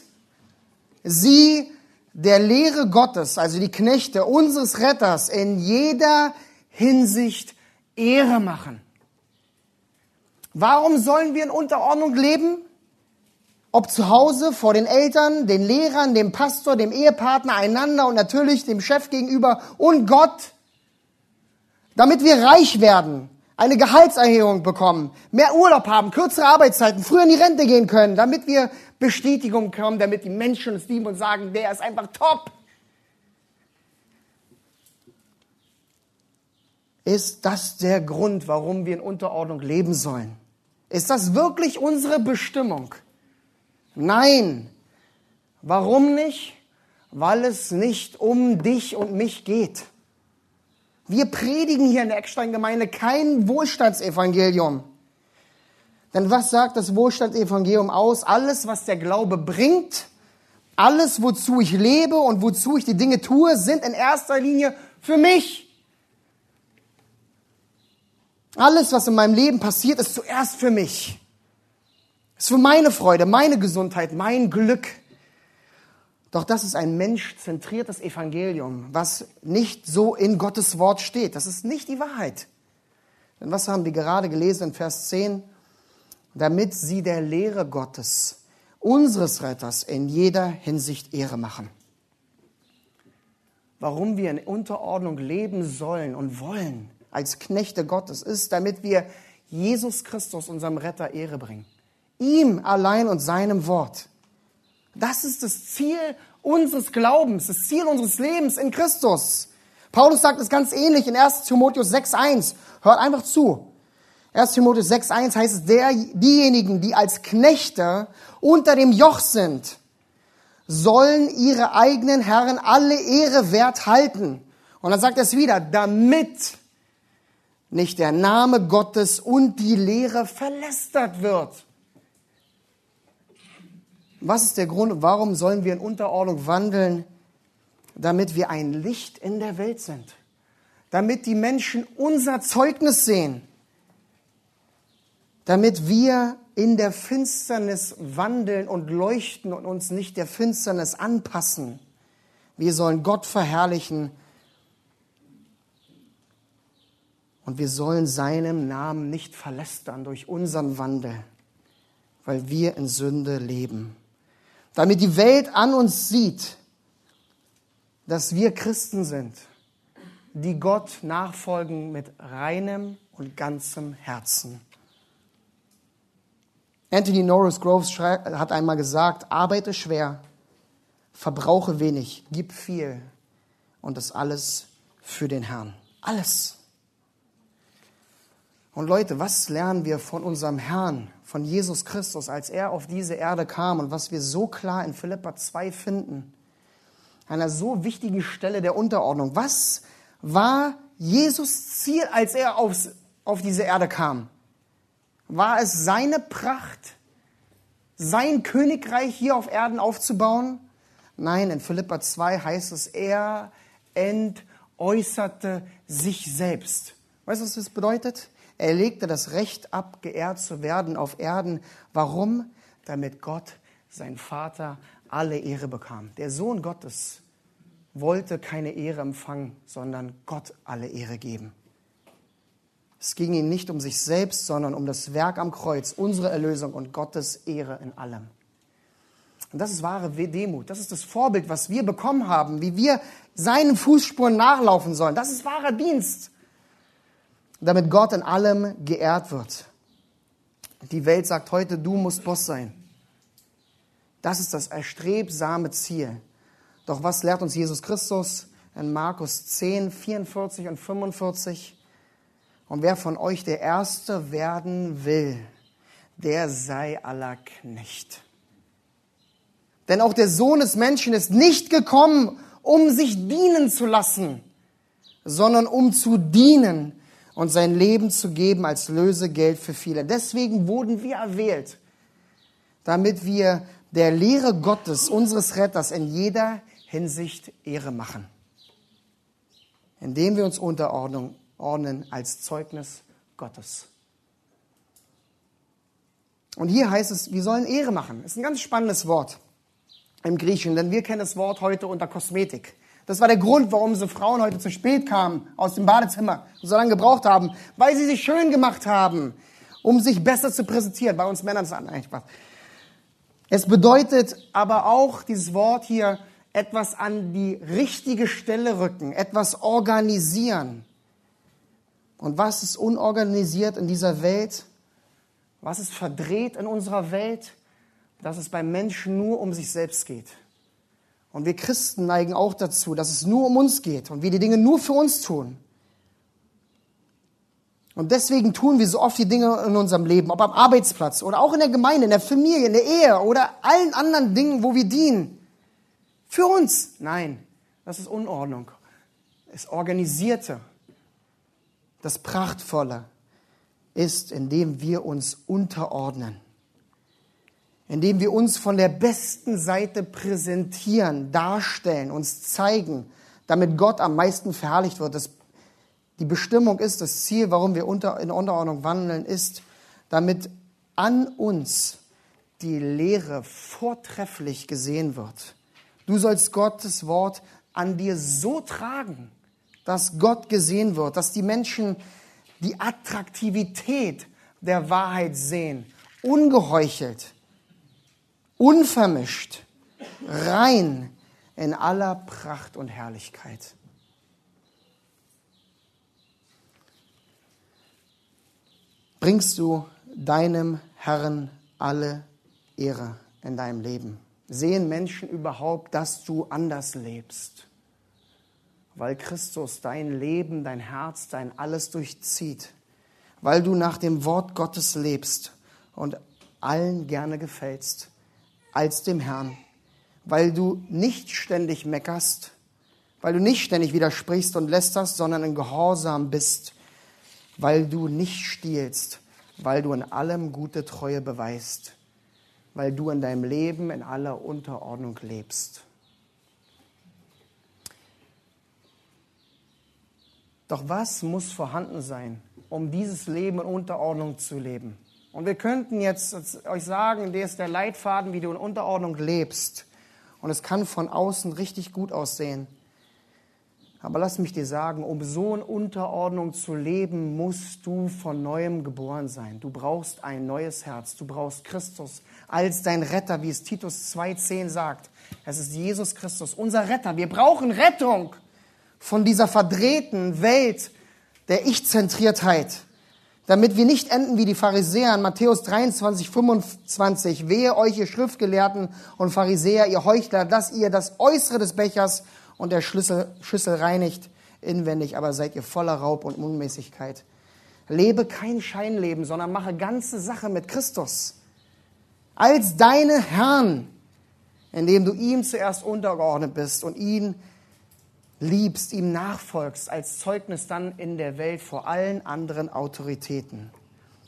sie der Lehre Gottes, also die Knechte unseres Retters, in jeder Hinsicht Ehre machen. Warum sollen wir in Unterordnung leben? Ob zu Hause, vor den Eltern, den Lehrern, dem Pastor, dem Ehepartner, einander und natürlich dem Chef gegenüber und Gott, damit wir reich werden, eine Gehaltserhöhung bekommen, mehr Urlaub haben, kürzere Arbeitszeiten, früher in die Rente gehen können, damit wir Bestätigung bekommen, damit die Menschen uns lieben und sagen, der ist einfach top. Ist das der Grund, warum wir in Unterordnung leben sollen? Ist das wirklich unsere Bestimmung? Nein. Warum nicht? Weil es nicht um dich und mich geht. Wir predigen hier in der Eckstein-Gemeinde kein Wohlstandsevangelium. Denn was sagt das Wohlstandsevangelium aus? Alles, was der Glaube bringt, alles, wozu ich lebe und wozu ich die Dinge tue, sind in erster Linie für mich. Alles, was in meinem Leben passiert, ist zuerst für mich. Ist für meine Freude, meine Gesundheit, mein Glück. Doch das ist ein menschzentriertes Evangelium, was nicht so in Gottes Wort steht. Das ist nicht die Wahrheit. Denn was haben wir gerade gelesen in Vers 10? Damit sie der Lehre Gottes, unseres Retters, in jeder Hinsicht Ehre machen. Warum wir in Unterordnung leben sollen und wollen, als Knechte Gottes ist, damit wir Jesus Christus, unserem Retter, Ehre bringen. Ihm allein und seinem Wort. Das ist das Ziel unseres Glaubens, das Ziel unseres Lebens in Christus. Paulus sagt es ganz ähnlich in 1 Timotheus 6.1. Hört einfach zu. 1 Timotheus 6.1 heißt es, der, diejenigen, die als Knechte unter dem Joch sind, sollen ihre eigenen Herren alle Ehre wert halten. Und dann sagt er es wieder, damit nicht der Name Gottes und die Lehre verlästert wird. Was ist der Grund, warum sollen wir in Unterordnung wandeln? Damit wir ein Licht in der Welt sind. Damit die Menschen unser Zeugnis sehen. Damit wir in der Finsternis wandeln und leuchten und uns nicht der Finsternis anpassen. Wir sollen Gott verherrlichen und wir sollen seinem Namen nicht verlästern durch unseren Wandel, weil wir in Sünde leben. Damit die Welt an uns sieht, dass wir Christen sind, die Gott nachfolgen mit reinem und ganzem Herzen. Anthony Norris Groves hat einmal gesagt, arbeite schwer, verbrauche wenig, gib viel und das alles für den Herrn. Alles. Und Leute, was lernen wir von unserem Herrn, von Jesus Christus, als er auf diese Erde kam und was wir so klar in Philippa 2 finden? Einer so wichtigen Stelle der Unterordnung. Was war Jesus Ziel, als er aufs, auf diese Erde kam? War es seine Pracht, sein Königreich hier auf Erden aufzubauen? Nein, in Philippa 2 heißt es, er entäußerte sich selbst. Weißt du, was das bedeutet? Er legte das Recht ab, geehrt zu werden auf Erden. Warum? Damit Gott, sein Vater, alle Ehre bekam. Der Sohn Gottes wollte keine Ehre empfangen, sondern Gott alle Ehre geben. Es ging ihm nicht um sich selbst, sondern um das Werk am Kreuz, unsere Erlösung und Gottes Ehre in allem. Und das ist wahre Demut. Das ist das Vorbild, was wir bekommen haben, wie wir seinen Fußspuren nachlaufen sollen. Das ist wahrer Dienst, damit Gott in allem geehrt wird. Die Welt sagt heute, du musst Boss sein. Das ist das erstrebsame Ziel. Doch was lehrt uns Jesus Christus in Markus 10, 44 und 45? Und wer von euch der Erste werden will, der sei aller Knecht. Denn auch der Sohn des Menschen ist nicht gekommen, um sich dienen zu lassen, sondern um zu dienen und sein Leben zu geben als Lösegeld für viele. Deswegen wurden wir erwählt, damit wir der Lehre Gottes, unseres Retters, in jeder Hinsicht Ehre machen, indem wir uns unterordnen ordnen als Zeugnis Gottes. Und hier heißt es, wir sollen Ehre machen. Das ist ein ganz spannendes Wort im Griechischen, denn wir kennen das Wort heute unter Kosmetik. Das war der Grund, warum so Frauen heute zu spät kamen aus dem Badezimmer und so lange gebraucht haben, weil sie sich schön gemacht haben, um sich besser zu präsentieren. Bei uns Männern ist das eigentlich was. Es bedeutet aber auch dieses Wort hier, etwas an die richtige Stelle rücken, etwas organisieren. Und was ist unorganisiert in dieser Welt? Was ist verdreht in unserer Welt? Dass es beim Menschen nur um sich selbst geht. Und wir Christen neigen auch dazu, dass es nur um uns geht und wir die Dinge nur für uns tun. Und deswegen tun wir so oft die Dinge in unserem Leben, ob am Arbeitsplatz oder auch in der Gemeinde, in der Familie, in der Ehe oder allen anderen Dingen, wo wir dienen. Für uns. Nein, das ist Unordnung. Das Organisierte das Prachtvolle ist, indem wir uns unterordnen, indem wir uns von der besten Seite präsentieren, darstellen, uns zeigen, damit Gott am meisten verherrlicht wird. Das, die Bestimmung ist, das Ziel, warum wir unter, in Unterordnung wandeln, ist, damit an uns die Lehre vortrefflich gesehen wird. Du sollst Gottes Wort an dir so tragen, dass Gott gesehen wird, dass die Menschen die Attraktivität der Wahrheit sehen, ungeheuchelt, unvermischt, rein in aller Pracht und Herrlichkeit. Bringst du deinem Herrn alle Ehre in deinem Leben? Sehen Menschen überhaupt, dass du anders lebst? Weil Christus dein Leben, dein Herz, dein alles durchzieht. Weil du nach dem Wort Gottes lebst und allen gerne gefällst als dem Herrn. Weil du nicht ständig meckerst, weil du nicht ständig widersprichst und lästerst, sondern in Gehorsam bist, weil du nicht stiehlst, weil du in allem gute Treue beweist, weil du in deinem Leben in aller Unterordnung lebst. Doch was muss vorhanden sein, um dieses Leben in Unterordnung zu leben? Und wir könnten jetzt euch sagen, der ist der Leitfaden, wie du in Unterordnung lebst. Und es kann von außen richtig gut aussehen. Aber lass mich dir sagen, um so in Unterordnung zu leben, musst du von neuem geboren sein. Du brauchst ein neues Herz. Du brauchst Christus als dein Retter, wie es Titus 2.10 sagt. Es ist Jesus Christus, unser Retter. Wir brauchen Rettung von dieser verdrehten Welt der Ich-Zentriertheit, damit wir nicht enden wie die Pharisäer in Matthäus 23, 25. Wehe euch, ihr Schriftgelehrten und Pharisäer, ihr Heuchler, dass ihr das Äußere des Bechers und der Schlüssel, Schüssel reinigt inwendig, aber seid ihr voller Raub und Unmäßigkeit. Lebe kein Scheinleben, sondern mache ganze Sache mit Christus. Als deine Herrn, indem du ihm zuerst untergeordnet bist und ihn liebst, ihm nachfolgst, als Zeugnis dann in der Welt vor allen anderen Autoritäten.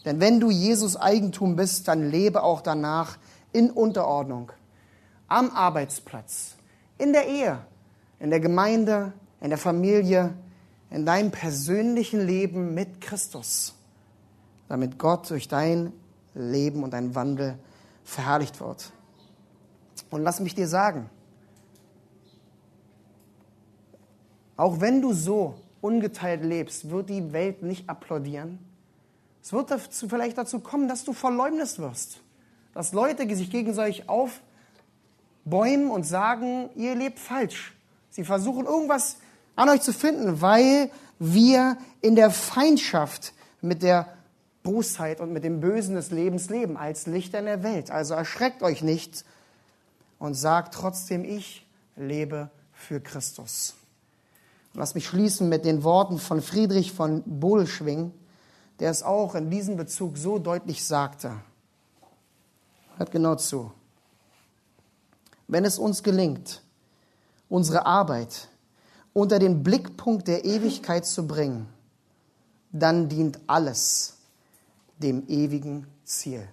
Denn wenn du Jesus Eigentum bist, dann lebe auch danach in Unterordnung, am Arbeitsplatz, in der Ehe, in der Gemeinde, in der Familie, in deinem persönlichen Leben mit Christus, damit Gott durch dein Leben und dein Wandel verherrlicht wird. Und lass mich dir sagen, auch wenn du so ungeteilt lebst, wird die Welt nicht applaudieren. Es wird dazu, vielleicht dazu kommen, dass du verleumdet wirst. Dass Leute sich gegenseitig aufbäumen und sagen, ihr lebt falsch. Sie versuchen irgendwas an euch zu finden, weil wir in der Feindschaft mit der Bosheit und mit dem Bösen des Lebens leben, als Lichter in der Welt. Also erschreckt euch nicht und sagt trotzdem, ich lebe für Christus. Lass mich schließen mit den Worten von Friedrich von Bohlschwing, der es auch in diesem Bezug so deutlich sagte. Hört genau zu. Wenn es uns gelingt, unsere Arbeit unter den Blickpunkt der Ewigkeit zu bringen, dann dient alles dem ewigen Ziel.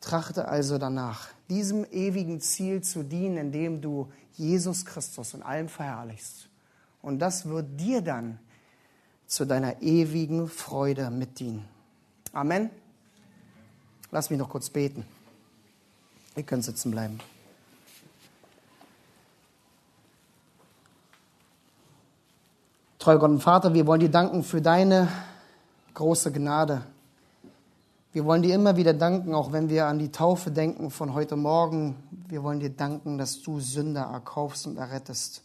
Trachte also danach, diesem ewigen Ziel zu dienen, indem du Jesus Christus in allem verherrlichst. Und das wird dir dann zu deiner ewigen Freude mitdienen. Amen. Lass mich noch kurz beten. Ihr könnt sitzen bleiben. Treu Gott und Vater, wir wollen dir danken für deine große Gnade. Wir wollen dir immer wieder danken, auch wenn wir an die Taufe denken von heute Morgen. Wir wollen dir danken, dass du Sünder erkaufst und errettest.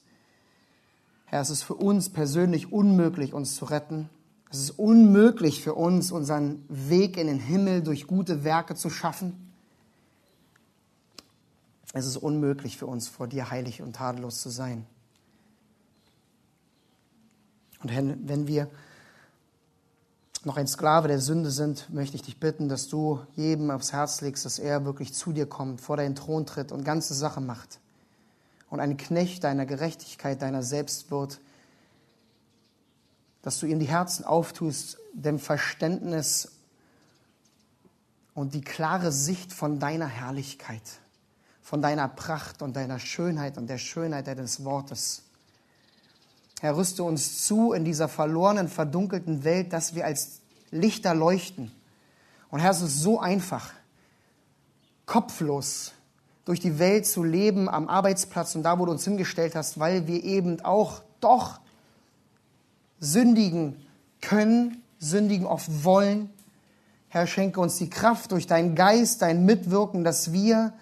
Herr, es ist für uns persönlich unmöglich, uns zu retten. Es ist unmöglich für uns, unseren Weg in den Himmel durch gute Werke zu schaffen. Es ist unmöglich für uns, vor dir heilig und tadellos zu sein. Und wenn wir noch ein Sklave der Sünde sind, möchte ich dich bitten, dass du jedem aufs Herz legst, dass er wirklich zu dir kommt, vor deinen Thron tritt und ganze Sache macht. Und ein Knecht deiner Gerechtigkeit, deiner selbst dass du ihm die Herzen auftust, dem Verständnis und die klare Sicht von deiner Herrlichkeit, von deiner Pracht und deiner Schönheit und der Schönheit deines Wortes. Herr, rüste uns zu in dieser verlorenen, verdunkelten Welt, dass wir als Lichter leuchten. Und Herr, es ist so einfach, kopflos durch die Welt zu leben, am Arbeitsplatz und da, wo du uns hingestellt hast, weil wir eben auch doch sündigen können, sündigen oft wollen. Herr, schenke uns die Kraft durch deinen Geist, dein Mitwirken, dass wir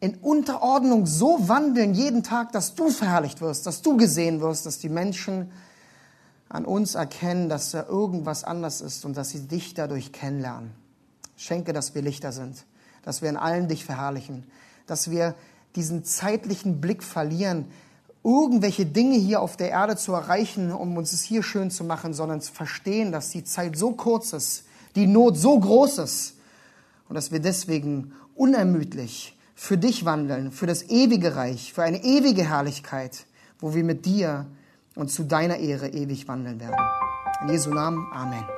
in Unterordnung so wandeln jeden Tag, dass du verherrlicht wirst, dass du gesehen wirst, dass die Menschen an uns erkennen, dass da irgendwas anders ist und dass sie dich dadurch kennenlernen. Schenke, dass wir Lichter sind, dass wir in allen dich verherrlichen, dass wir diesen zeitlichen Blick verlieren, irgendwelche Dinge hier auf der Erde zu erreichen, um uns es hier schön zu machen, sondern zu verstehen, dass die Zeit so kurz ist, die Not so groß ist und dass wir deswegen unermüdlich für dich wandeln, für das ewige Reich, für eine ewige Herrlichkeit, wo wir mit dir und zu deiner Ehre ewig wandeln werden. In Jesu Namen, Amen.